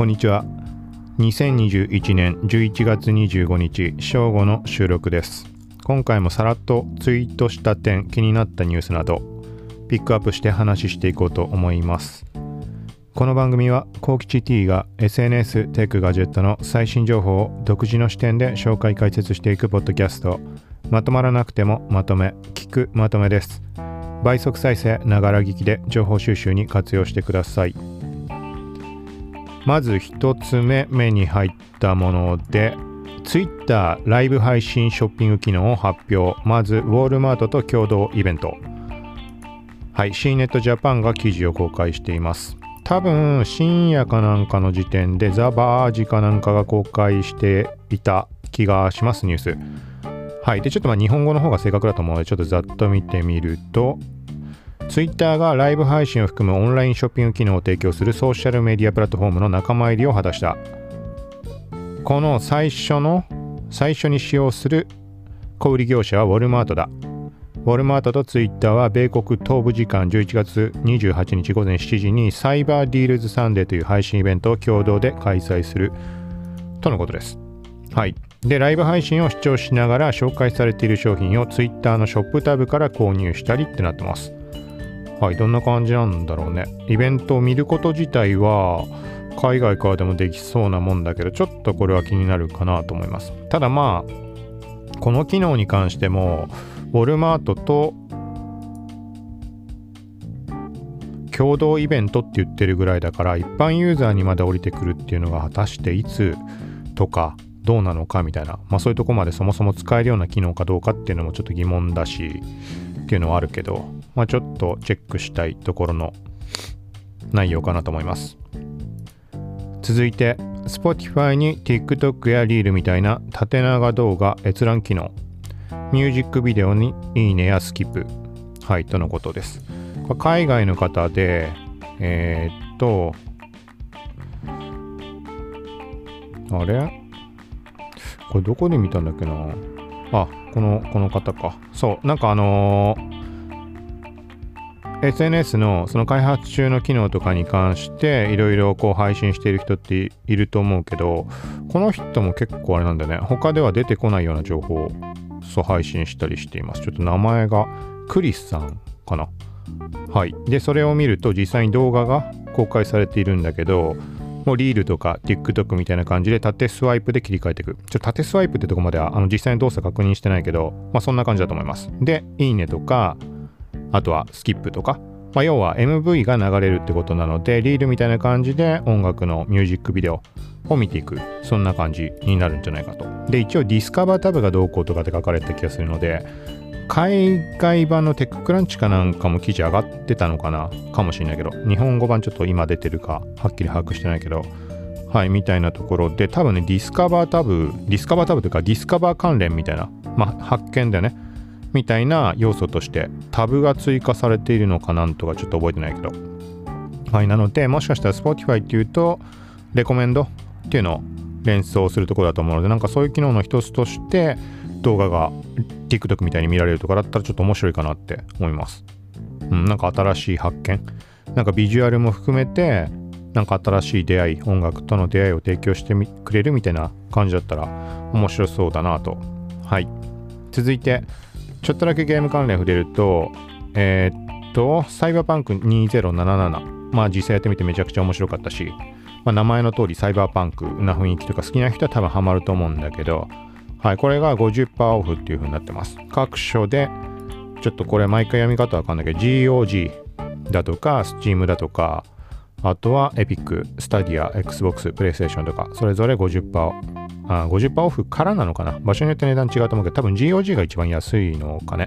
こんにちは。2021年11月25日正午の収録です。今回もさらっとツイートした点気になったニュースなどピックアップして話していこうと思います。この番組はコウキチ T が SNS テックガジェットの最新情報を独自の視点で紹介解説していくポッドキャスト。まとまらなくてもまとめ聞くまとめです。倍速再生ながら聞きで情報収集に活用してください。まず1つ目目に入ったもので Twitter ライブ配信ショッピング機能を発表。まずウォールマートと共同イベント。はい C ネットジャパンが記事を公開しています。多分深夜かなんかの時点でザ・バージかなんかが公開していた気がしますニュース。はいでちょっとまあ日本語の方が正確だと思うのでちょっとざっと見てみると Twitter がライブ配信を含むオンラインショッピング機能を提供するソーシャルメディアプラットフォームの仲間入りを果たしたこの最初の最初に使用する小売業者はウォルマートだウォルマートとツイッターは米国東部時間11月28日午前7時にサイバーディールズサンデーという配信イベントを共同で開催するとのことです。はい。で、ライブ配信を視聴しながら紹介されている商品をツイッターのショップタブから購入したりってなってます。はい、どんな感じなんだろうね。イベントを見ること自体は、海外からでもできそうなもんだけど、ちょっとこれは気になるかなと思います。ただまあ、この機能に関しても、ウォルマートと共同イベントって言ってるぐらいだから、一般ユーザーにまで降りてくるっていうのが果たしていつとか、どうなのかみたいな、まあそういうとこまでそもそも使えるような機能かどうかっていうのもちょっと疑問だし、っていうのはあるけど、まあ、ちょっとチェックしたいところの内容かなと思います。続いて、Spotify に TikTok や Reel みたいな縦長動画閲覧機能、ミュージックビデオにいいねやスキップ、はい、とのことです。海外の方で、えー、っと、あれ？これどこで見たんだっけな？あ、この、この方か。そう、なんかあのー SNS のその開発中の機能とかに関していろいろこう配信している人っていると思うけどこの人も結構あれなんだよね他では出てこないような情報を配信したりしていますちょっと名前がクリスさんかなはいでそれを見ると実際に動画が公開されているんだけどもうリールとか TikTok みたいな感じで縦スワイプで切り替えていく。ちょ縦スワイプってとこまではあの実際に動作確認してないけど、まあそんな感じだと思います。で、いいねとか、あとはスキップとか、まあ、要は MV が流れるってことなので、リールみたいな感じで音楽のミュージックビデオを見ていく。そんな感じになるんじゃないかと。で、一応ディスカバータブがどうこうとかって書かれた気がするので、海外版のテッククランチかなんかも記事上がってたのかな？かもしれないけど、日本語版ちょっと今出てるかはっきり把握してないけど、はい、みたいなところで、多分ね、 Discover タブ、 Discover タブというか、 Discover 関連みたいな、まあ、発見だよね。みたいな要素としてタブが追加されているのかなんとかちょっと覚えてないけど。はい、なので、もしかしたら Spotify っていうと、レコメンドっていうのを連想するところだと思うので、なんかそういう機能の一つとして動画が TikTok みたいに見られるとかだったらちょっと面白いかなって思います。うん、なんか新しい発見。なんかビジュアルも含めて、なんか新しい出会い、音楽との出会いを提供してくれるみたいな感じだったら面白そうだなと。はい。続いて、ちょっとだけゲーム関連触れると、えー、っと、サイバーパンク2077。まあ実際やってみてめちゃくちゃ面白かったし、まあ、名前の通りサイバーパンクな雰囲気とか好きな人は多分ハマると思うんだけど、はい、これが50%オフっていう風になってます。各所で、ちょっとこれ毎回読み方わかんないけど、GOG だとか、Steam だとか、あとは Epic、Stadia、Xbox、PlayStation とか、それぞれ50%あ50%オフからなのかな？場所によって値段違うと思うけど、多分 GOG が一番安いのかね。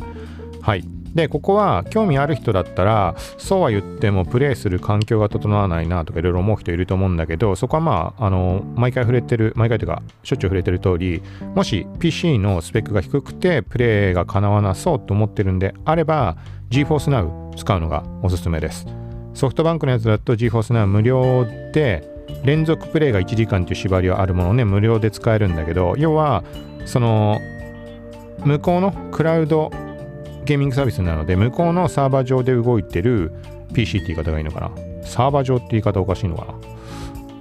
はい。で、ここは興味ある人だったら、そうは言ってもプレイする環境が整わないなとかいろいろ思う人いると思うんだけど、そこはまあ、あの、毎回触れてる、毎回というか、しょっちゅう触れてる通り、もし PC のスペックが低くてプレイが叶わなそうと思ってるんであれば、GForce Now 使うのがおすすめです。ソフトバンクのやつだと GForce Now 無料で、連続プレイが1時間という縛りはあるものね、無料で使えるんだけど、要は、その、向こうのクラウドゲーミングサービスなので、向こうのサーバー上で動いてる PC って言い方がいいのかな。サーバー上って言い方おかしいのかな。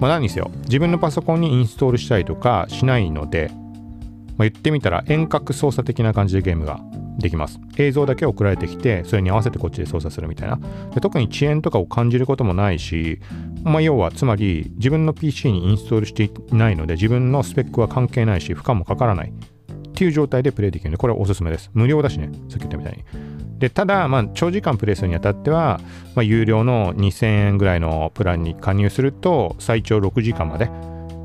まあ、何にせよ自分のパソコンにインストールしたりとかしないので、まあ、言ってみたら遠隔操作的な感じでゲームができます。映像だけ送られてきて、それに合わせてこっちで操作するみたいな。で特に遅延とかを感じることもないし、まあ、要はつまり自分の PC にインストールしていないので、自分のスペックは関係ないし、負荷もかからないっていう状態でプレイできるので、これはおすすめです。無料だしね、さっき言ったみたいに。でただ、まあ、長時間プレイするにあたっては、まあ、有料の2000円ぐらいのプランに加入すると、最長6時間まで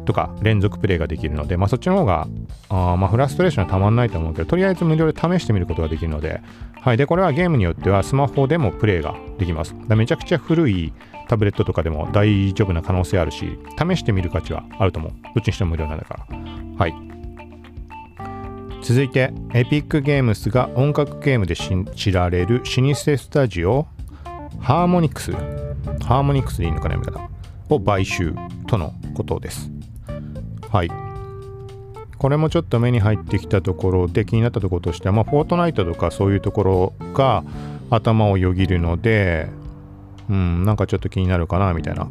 とか連続プレイができるので、まあ、そっちの方があまあフラストレーションはたまんないと思うけどとりあえず無料で試してみることができるので、はい、でこれはゲームによってはスマホでもプレイができます。めちゃくちゃ古いタブレットとかでも大丈夫な可能性あるし試してみる価値はあると思う。どっちにしても無料なんだから。はい。続いてエピックゲームスが音楽ゲームで知られる老舗スタジオハーモニクス。ハーモニクスでいいのかな読み方を買収とのことです。はいこれもちょっと目に入ってきたところで気になったところとしては、まあ、フォートナイトとかそういうところが頭をよぎるので、うん、なんかちょっと気になるかなみたいな。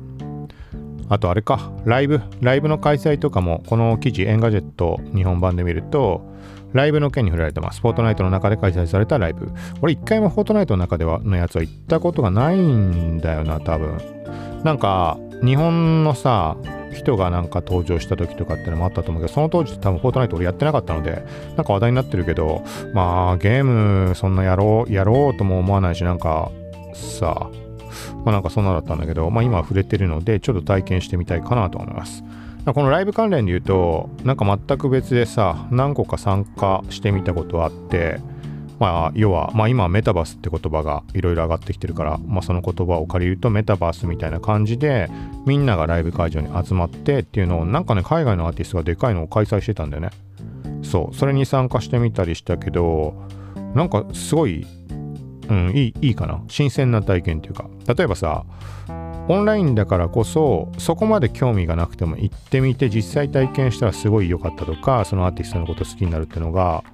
あとあれか、ライブ、ライブの開催とかも、この記事、エンガジェット日本版で見ると、ライブの件に触れられてます。フォートナイトの中で開催されたライブ。俺一回もフォートナイトの中ではのやつは行ったことがないんだよな、多分。なんか、日本のさ、人がなんか登場した時とかってのもあったと思うけど、その当時多分フォートナイト俺やってなかったので、なんか話題になってるけど、まあゲームそんなやろう、やろうとも思わないし、なんかさ、まあなんかそんなだったんだけど、まあ今は触れてるので、ちょっと体験してみたいかなと思います。このライブ関連で言うと、なんか全く別でさ、何個か参加してみたことあって、まあ、要は、まあ、今メタバースって言葉がいろいろ上がってきてるから、まあ、その言葉を借りるとメタバースみたいな感じでみんながライブ会場に集まってっていうのをなんかね海外のアーティストがでかいのを開催してたんだよね。そう。それに参加してみたりしたけどなんかすごい、うん、いいいいかな。新鮮な体験っていうか。例えばさオンラインだからこそそこまで興味がなくても行ってみて実際体験したらすごい良かったとかそのアーティストのこと好きになるっていうのが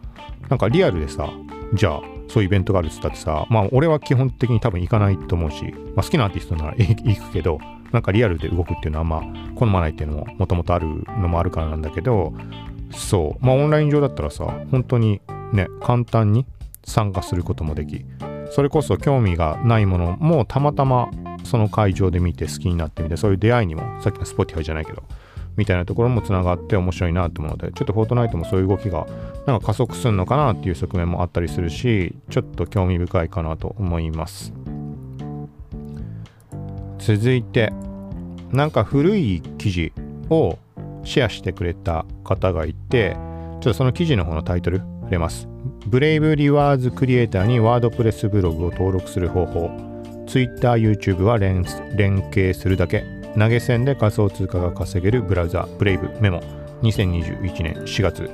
なんかリアルでさじゃあそういうイベントがあるって言ったってさまあ俺は基本的に多分行かないと思うし、まあ、好きなアーティストなら行くけどなんかリアルで動くっていうのはまあ好まないっていうのももともとあるのもあるからなんだけどそう。まあオンライン上だったらさ本当にね簡単に参加することもできそれこそ興味がないものもたまたまその会場で見て好きになってみてそういう出会いにもさっきの Spotify じゃないけどみたいなところもつながって面白いなと思うのでちょっとフォートナイトもそういう動きがなんか加速するのかなっていう側面もあったりするしちょっと興味深いかなと思います。続いてなんか古い記事をシェアしてくれた方がいてちょっとその記事の方のタイトル触れます。ブレイブリワーズクリエイターにワードプレスブログを登録する方法。Twitter、YouTube は連携するだけ。投げ銭で仮想通貨が稼げるブラウザ、ブレイブメモ2021年4月。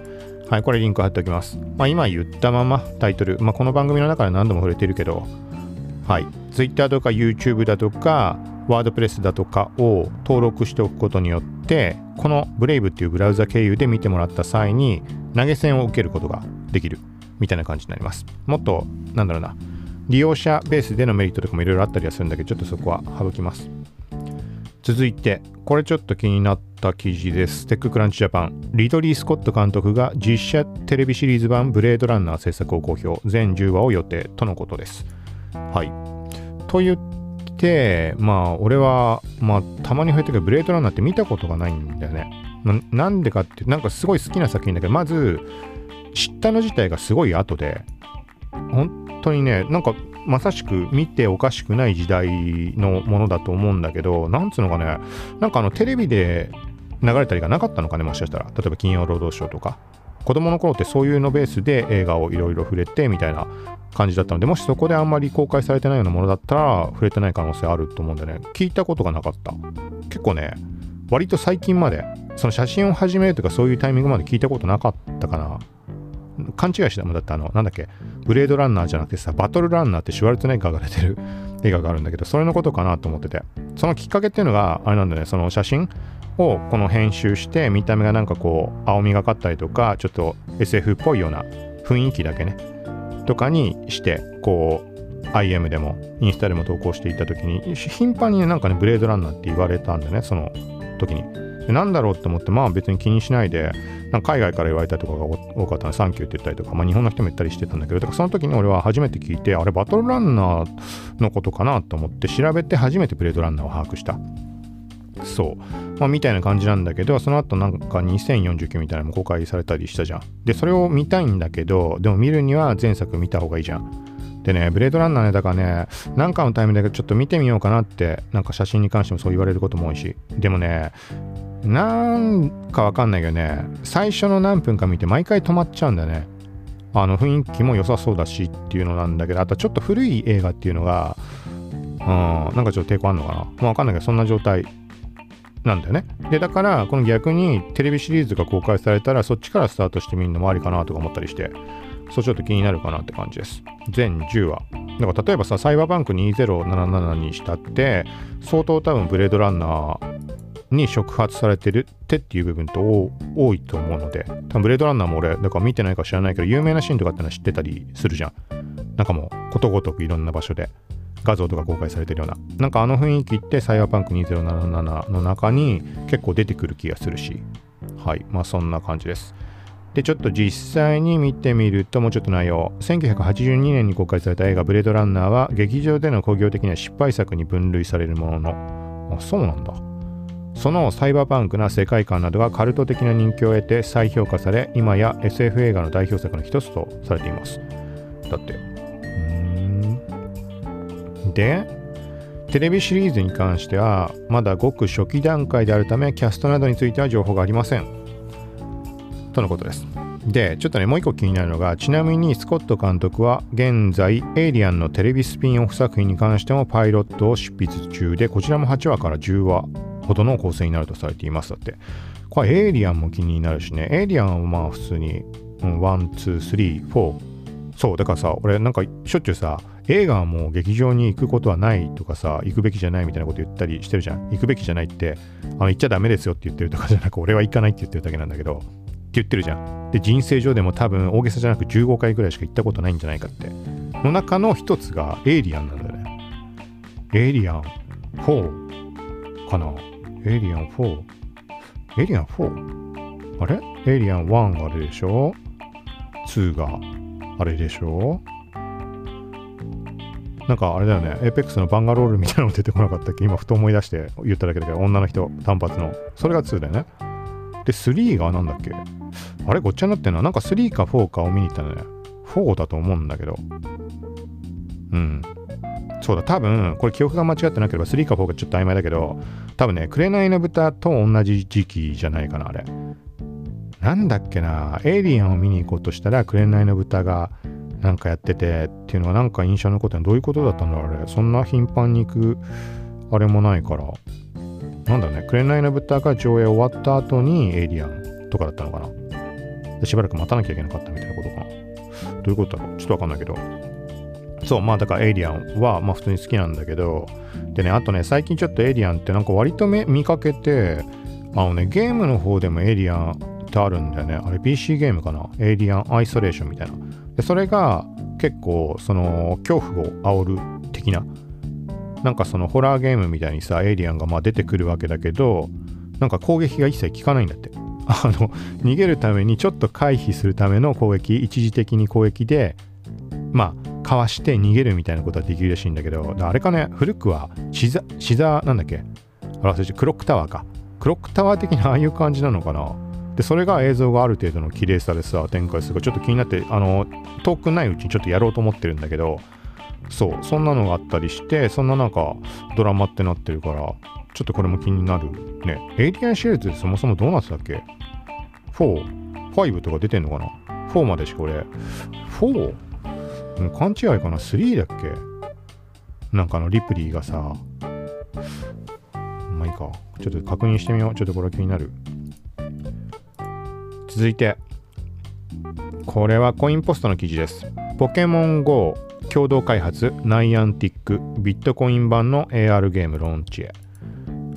はい、これリンク貼っておきます。まあ、今言ったままタイトル、まあ、この番組の中で何度も触れてるけど、はい、Twitter とか YouTube だとか、ワードプレスだとかを登録しておくことによって、このブレイブっていうブラウザ経由で見てもらった際に投げ銭を受けることができるみたいな感じになります。もっと、なんだろうな、利用者ベースでのメリットとかもいろいろあったりはするんだけど、ちょっとそこは省きます。続いて、これちょっと気になった記事です。テッククランチジャパン。リドリー・スコット監督が実写テレビシリーズ版ブレードランナー制作を公表。全10話を予定とのことです。はい。と言って、まあ、俺は、まあ、たまに増えてるけど、ブレードランナーって見たことがないんだよね。なんでかって、なんかすごい好きな作品だけど、まず、知ったの自体がすごい後で、本当にね、なんかまさしく見ておかしくない時代のものだと思うんだけど、なんつうのかね、なんかあのテレビで流れたりがなかったのかね、もしかしたら。例えば金曜ロードショーとか。子供の頃ってそういうのベースで映画をいろいろ触れてみたいな感じだったので、もしそこであんまり公開されてないようなものだったら触れてない可能性あると思うんでね、聞いたことがなかった。結構ね、割と最近まで、その写真を始めるとかそういうタイミングまで聞いたことなかったかな。勘違いしてもだってあの、なんだっけ、ブレードランナーじゃなくてさ、バトルランナーってシュワルツネッガーが出てる映画があるんだけど、それのことかなと思ってて、そのきっかけっていうのが、あれなんだね、その写真をこの編集して、見た目がなんかこう、青みがかったりとか、ちょっと SF っぽいような雰囲気だけね、とかにして、こう、IM でもインスタでも投稿していった時に頻繁になんかねブレードランナーって言われたんだねその時に。でなんだろうって思って、まあ別に気にしないで、海外から言われたりとかが多かったの、サンキューって言ったりとか、まあ日本の人も言ったりしてたんだけど、だからその時に俺は初めて聞いて、あれバトルランナーのことかなと思って調べて初めてブレードランナーを把握した。そう。まあ、みたいな感じなんだけど、その後なんか2049みたいなのも公開されたりしたじゃん。で、それを見たいんだけど、でも見るには前作見た方がいいじゃん。でね、ブレードランナーね、だからね、なんかのタイミングでちょっと見てみようかなって、なんか写真に関してもそう言われることも多いし。でもね、なんかわかんないけどね、最初の何分か見て毎回止まっちゃうんだよね。あの雰囲気も良さそうだしっていうのなんだけど、あとちょっと古い映画っていうのが、うん、なんかちょっと抵抗あんのかな。まあわかんないけど、そんな状態なんだよね。で、だから、この逆にテレビシリーズが公開されたら、そっちからスタートしてみるのもありかなとか思ったりして、そうちょっと気になるかなって感じです。全10話。だから例えばさ、サイバーバンク2077にしたって、相当多分ブレードランナーに触発されてるってっていう部分と多いと思うので、多分ブレードランナーも俺、だから見てないか知らないけど、有名なシーンとかってのは知ってたりするじゃん。なんかもう、ことごとくいろんな場所で。画像とか公開されてるような。なんかあの雰囲気ってサイバーパンク2077の中に結構出てくる気がするし。はい。まあそんな感じです。で、ちょっと実際に見てみると、もうちょっと内容。1982年に公開された映画ブレードランナーは劇場での工業的な失敗作に分類されるものの。あ、そうなんだ。そのサイバーパンクな世界観などがカルト的な人気を得て再評価され、今や SF 映画の代表作の一つとされています。だって、で、テレビシリーズに関しては、まだごく初期段階であるため、キャストなどについては情報がありません。とのことです。で、ちょっとね、もう一個気になるのが、ちなみにスコット監督は、現在、エイリアンのテレビスピンオフ作品に関してもパイロットを執筆中で、こちらも8話から10話ほどの構成になるとされています。だって。これ、エイリアンも気になるしね、エイリアンはまあ普通に、うん、1、2、3、4、そう、だからさ、俺なんかしょっちゅうさ、映画はもう劇場に行くことはないとかさ、行くべきじゃないみたいなこと言ったりしてるじゃん。行くべきじゃないって、あの行っちゃダメですよって言ってるとかじゃなく、俺は行かないって言ってるだけなんだけど、って言ってるじゃん。で、人生上でも多分大げさじゃなく15回ぐらいしか行ったことないんじゃないかって。の中の一つがエイリアンなんだよね。エイリアン4かなエイリアン 4? エイリアン 4? あれ？エイリアン1があるでしょ ?2 があれでしょ？なんかあれだよね、エイペックスのバンガロールみたいなの出てこなかったっけ？今ふと思い出して言っただけだけど、女の人、単発の。それが2だよね。で、3がなんだっけ？あれ？ごっちゃになってんの？なんか3か4かを見に行ったのね。4だと思うんだけど。うん。そうだ、多分、これ記憶が間違ってなければ3か4かちょっと曖昧だけど、多分ね、紅の豚と同じ時期じゃないかな、あれ。なんだっけな、エイリアンを見に行こうとしたら、紅の豚がなんかやっててっていうのはなんか印象残ってるどういうことだったんだろうあれ。そんな頻繁に行くあれもないから。なんだろうね紅の豚が上映終わった後にエイリアンとかだったのかな。しばらく待たなきゃいけなかったみたいなことかな。どういうことだろう。ちょっとわかんないけど。そうまあだからエイリアンはまあ普通に好きなんだけどでねあとね最近ちょっとエイリアンってなんか割と見かけてあのねゲームの方でもエイリアンってあるんだよね。あれ PC ゲームかな？エイリアンアイソレーションみたいな。でそれが結構その恐怖を煽る的な。なんかそのホラーゲームみたいにさエイリアンがまあ出てくるわけだけどなんか攻撃が一切効かないんだって。あの逃げるためにちょっと回避するための攻撃一時的に攻撃でまあかわして逃げるみたいなことはできるらしいんだけどあれかね古くはシザシザなんだっけ？あらそしてクロックタワーかクロックタワー的なああいう感じなのかな？でそれが映像がある程度の綺麗さでさ展開するかちょっと気になってあの遠くないうちにちょっとやろうと思ってるんだけどそうそんなのがあったりしてそんななんかドラマってなってるからちょっとこれも気になるねエイリアンシリーズってそもそもどうなってたっけ ?4?5 とか出てんのかな ?4 までしか俺 4? 勘違いかな ?3 だっけ？なんかあのリプリーがさ。まあいいか。ちょっと確認してみよう。ちょっとこれ気になる。続いて。これはコインポストの記事です。ポケモン GO 共同開発。ナイアンティック。ビットコイン版の AR ゲームローンチへ。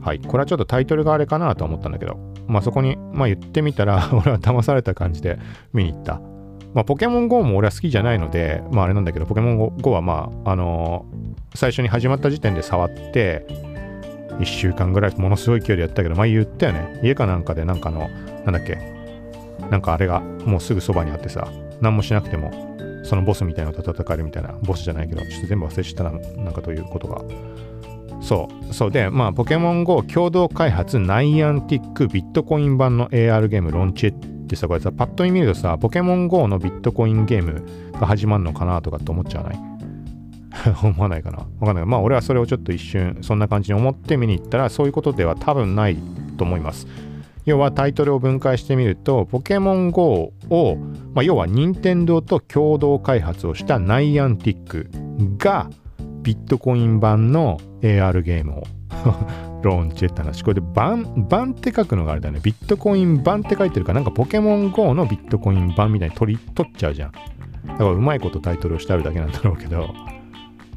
はい。これはちょっとタイトルがあれかなと思ったんだけど。まあそこにまあ言ってみたら 俺は騙された感じで見に行った。まあポケモン GO も俺は好きじゃないのでまああれなんだけどポケモン GO はまああのー、最初に始まった時点で触って1週間ぐらいものすごい勢いでやったけど、まあ言ったよね。家かなんかでなんかの、なんだっけ、なんかあれがもうすぐそばにあってさ、何もしなくても、そのボスみたいなのと戦えるみたいな、ボスじゃないけど、ちょっと全部忘れしたな、なんかということが。そう、そうで、まあ、ポケモン GO 共同開発ナイアンティックビットコイン版の AR ゲームロンチェってさ、これさ、パッと見見るとさ、ポケモン GO のビットコインゲームが始まるのかなとかって思っちゃわない？思わないかな？わかんない。まあ、俺はそれをちょっと一瞬、そんな感じに思って見に行ったら、そういうことでは多分ないと思います。要はタイトルを分解してみると、ポケモン GO を、まあ、要は任天堂と共同開発をしたナイアンティックがビットコイン版の AR ゲームを ローンチェって話。これで版、版って書くのがあれだね。ビットコイン版って書いてるから、なんかポケモン GO のビットコイン版みたいに取り、取っちゃうじゃん。だからうまいことタイトルをしてあるだけなんだろうけど。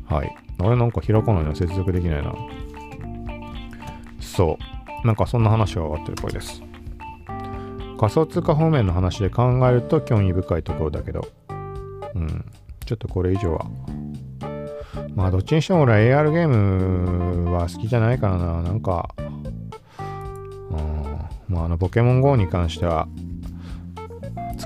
はい。あれなんか開かないな。接続できないな。そう。なんかそんな話が終わってるっぽいです。仮想通貨方面の話で考えると興味深いところだけど、うん。ちょっとこれ以上はまあどっちにしても俺 AR ゲームは好きじゃないからな。なんか、うん、まああのポケモン GO に関しては、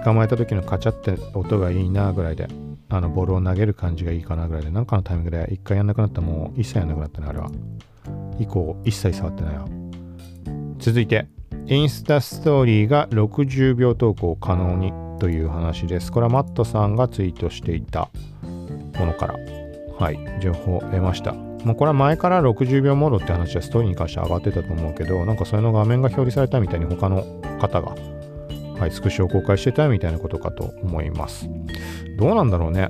捕まえた時のカチャって音がいいなぐらいで、あのボールを投げる感じがいいかなぐらいで、なんかのタイミングで一回やんなくなったらもう一切やんなくなったね、あれは。以降、一切触ってないよ。続いて、インスタストーリーが60秒投稿可能にという話です。これはマットさんがツイートしていたものからはい、情報得ました。もうこれは前から60秒モードって話はストーリーに関して上がってたと思うけど、なんかそれの画面が表示されたみたいに他の方が、はい、スクショを公開してたみたいなことかと思います。どうなんだろうね。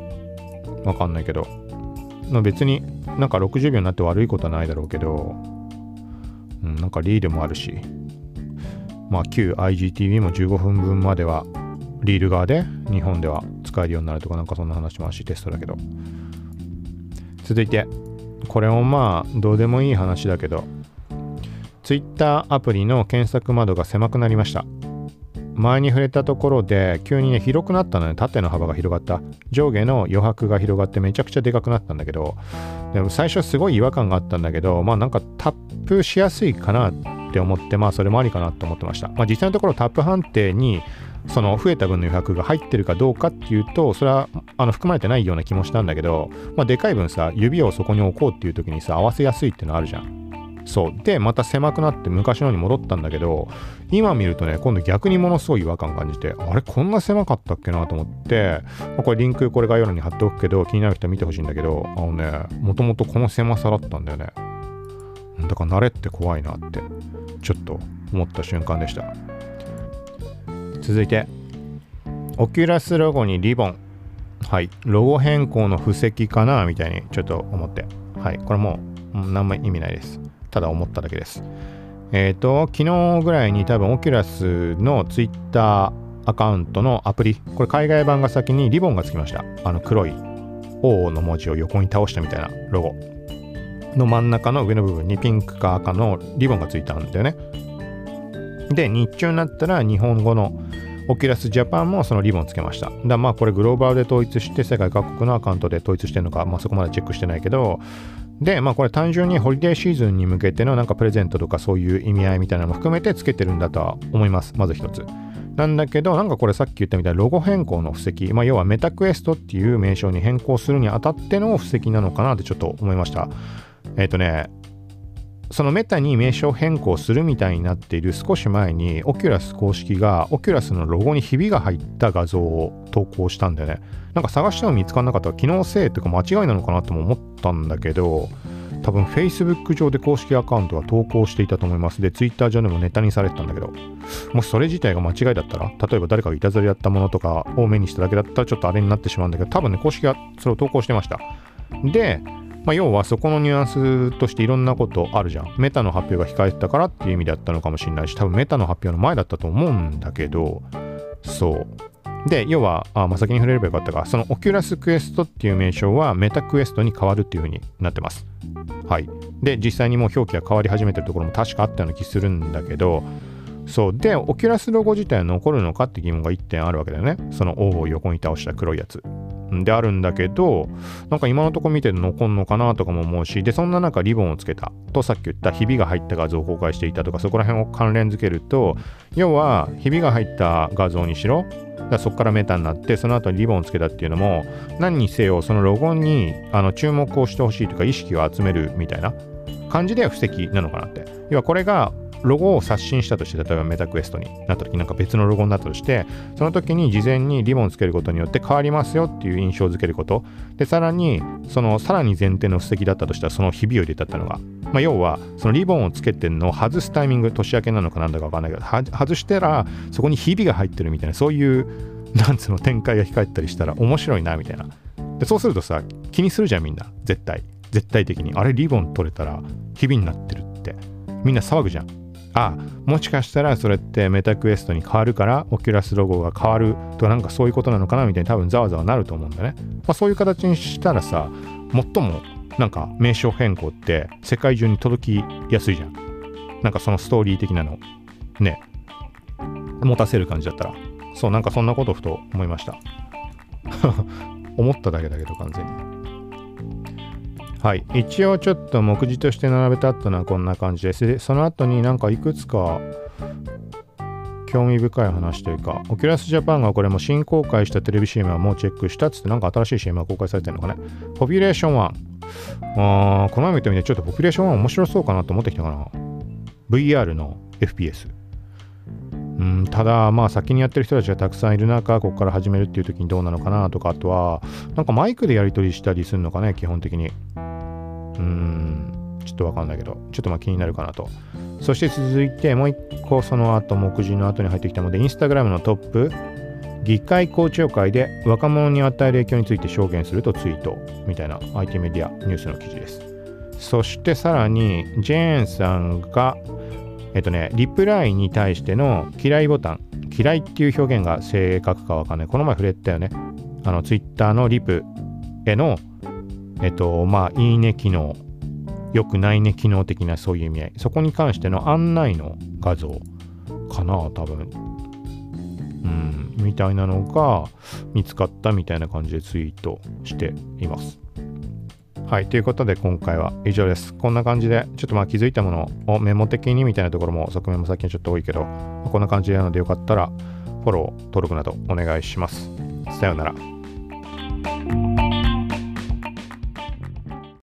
わかんないけど。まあ、別になんか60秒になって悪いことはないだろうけど、うん、なんかリードもあるし、まあ旧 IGTV も15分分まではリール側で日本では使えるようになるとかなんかそんな話もあるしテストだけど。続いて、これもまあ、どうでもいい話だけど、Twitter アプリの検索窓が狭くなりました。前に触れたところで、急にね、広くなったのね、縦の幅が広がった。上下の余白が広がってめちゃくちゃでかくなったんだけど、でも最初すごい違和感があったんだけど、まあなんかタップしやすいかなって思って、まあそれもありかなと思ってました。まあ実際のところタップ判定にその増えた分の余白が入ってるかどうかっていうと、それはあの含まれてないような気もしたんだけど、まあ、でかい分さ、指をそこに置こうっていう時にさ、合わせやすいっていうのあるじゃん。そう。で、また狭くなって昔のに戻ったんだけど、今見るとね、今度逆にものすごい違和感感じて、あれこんな狭かったっけなと思って、まあ、これリンクこれ概要欄に貼っておくけど、気になる人は見てほしいんだけど、あのね、もともとこの狭さだったんだよね。だから慣れって怖いなって、ちょっと思った瞬間でした。続いて、オキュラスロゴにリボン。はい。ロゴ変更の布石かな？みたいにちょっと思って。はい。これもう何も意味ないです。ただ思っただけです。えっ、ー、と、昨日ぐらいに多分オキュラスのツイッターアカウントのアプリ、これ海外版が先にリボンがつきました。あの黒い O の文字を横に倒したみたいなロゴの真ん中の上の部分にピンクか赤のリボンがついたんだよね。で、日中になったら日本語のオキュラスジャパンもそのリボンつけました。だまあこれグローバルで統一して世界各国のアカウントで統一してるのか、まあそこまでチェックしてないけど、で、まあこれ単純にホリデーシーズンに向けてのなんかプレゼントとかそういう意味合いみたいなのも含めてつけてるんだとは思います。まず一つ。なんだけど、なんかこれさっき言ったみたいなロゴ変更の布石、まあ要はメタクエストっていう名称に変更するにあたっての布石なのかなってちょっと思いました。えっ、ー、とね、そのメタに名称変更するみたいになっている少し前に、オキュラス公式が、オキュラスのロゴにひびが入った画像を投稿したんだよね。なんか探しても見つからなかったら、気のせいっていうか間違いなのかなとも思ったんだけど、多分 Facebook 上で公式アカウントは投稿していたと思います。で、Twitter 上でもネタにされてたんだけど、もしそれ自体が間違いだったら、例えば誰かがいたずらやったものとかを目にしただけだったらちょっとあれになってしまうんだけど、多分ね、公式がそれを投稿してました。で、まあ、要はそこのニュアンスとしていろんなことあるじゃん。メタの発表が控えてたからっていう意味だったのかもしれないし、多分メタの発表の前だったと思うんだけど、そう。で、要は、あ、まあ、先に触れればよかったが、そのオキュラスクエストっていう名称はメタクエストに変わるっていう風になってます。はい。で、実際にもう表記が変わり始めてるところも確かあったような気するんだけど、そう。で、オキュラスロゴ自体は残るのかって疑問が1点あるわけだよね。その O を横に倒した黒いやつ。であるんだけど、なんか今のとこ見て残んのかなとかも思うし、で、そんな中リボンをつけたとさっき言ったひびが入った画像を公開していたとか、そこら辺を関連づけると、要はひびが入った画像にしろ、だそこからメタになってその後にリボンをつけたっていうのも何にせよそのロゴにあの注目をしてほしいとか意識を集めるみたいな感じでは布石なのかなって。要はこれがロゴを刷新したとして、例えばメタクエストになった時なんか別のロゴになったとして、その時に事前にリボンつけることによって変わりますよっていう印象づけること。で、さらに、そのさらに前提の布石だったとしたら、そのひびを入れたってのが、まあ、要は、そのリボンをつけてんのを外すタイミング、年明けなのかなんだかわかんないけど、外したら、そこにひびが入ってるみたいな、そういう、なんつうの展開が控えたりしたら面白いな、みたいな。で、そうするとさ、気にするじゃん、みんな。絶対。絶対的に。あれ、リボン取れたら、ひびになってるって。みんな騒ぐじゃん。あもしかしたらそれってメタクエストに変わるからオキュラスロゴが変わるとなんかそういうことなのかなみたいに多分ざわざわなると思うんだね、まあ、そういう形にしたらさ最もなんか名称変更って世界中に届きやすいじゃん。なんかそのストーリー的なの。ね。持たせる感じだったら。そうなんかそんなことふと思いました。思っただけだけど完全に。はい、一応ちょっと目次として並べたってのはこんな感じです。で、その後になんかいくつか興味深い話というか、オキュラスジャパンがこれも新公開したテレビ CM はもうチェックしたっつってなんか新しい CM が公開されてるのかね。ポピュレーション1。あーこの前見てみてちょっとポピュレーション1面白そうかなと思ってきたかな。VR の FPS。うん、ただ、まあ先にやってる人たちがたくさんいる中、ここから始めるっていう時にどうなのかなとか、あとは、なんかマイクでやり取りしたりするのかね、基本的に。うん、ちょっとわかんないけど、ちょっとまあ気になるかなと。そして続いて、もう一個その後、目次の後に入ってきたので、インスタグラムのトップ、議会公聴会で若者に与える影響について証言するとツイートみたいな IT メディアニュースの記事です。そしてさらに、ジェーンさんが、えっとね、リプライに対しての嫌いボタン、嫌いっていう表現が正確かわかんない。この前触れたよね。あの、ツイッターのリプへのえっと、まあ、いいね機能、良くないね機能的なそういう意味合い。そこに関しての案内の画像かな、多分。うん、みたいなのが見つかったみたいな感じでツイートしています。はい。ということで今回は以上です。こんな感じで、ちょっとまあ気づいたものをメモ的にみたいなところも側面も最近ちょっと多いけど、こんな感じなのでよかったらフォロー、登録などお願いします。さようなら。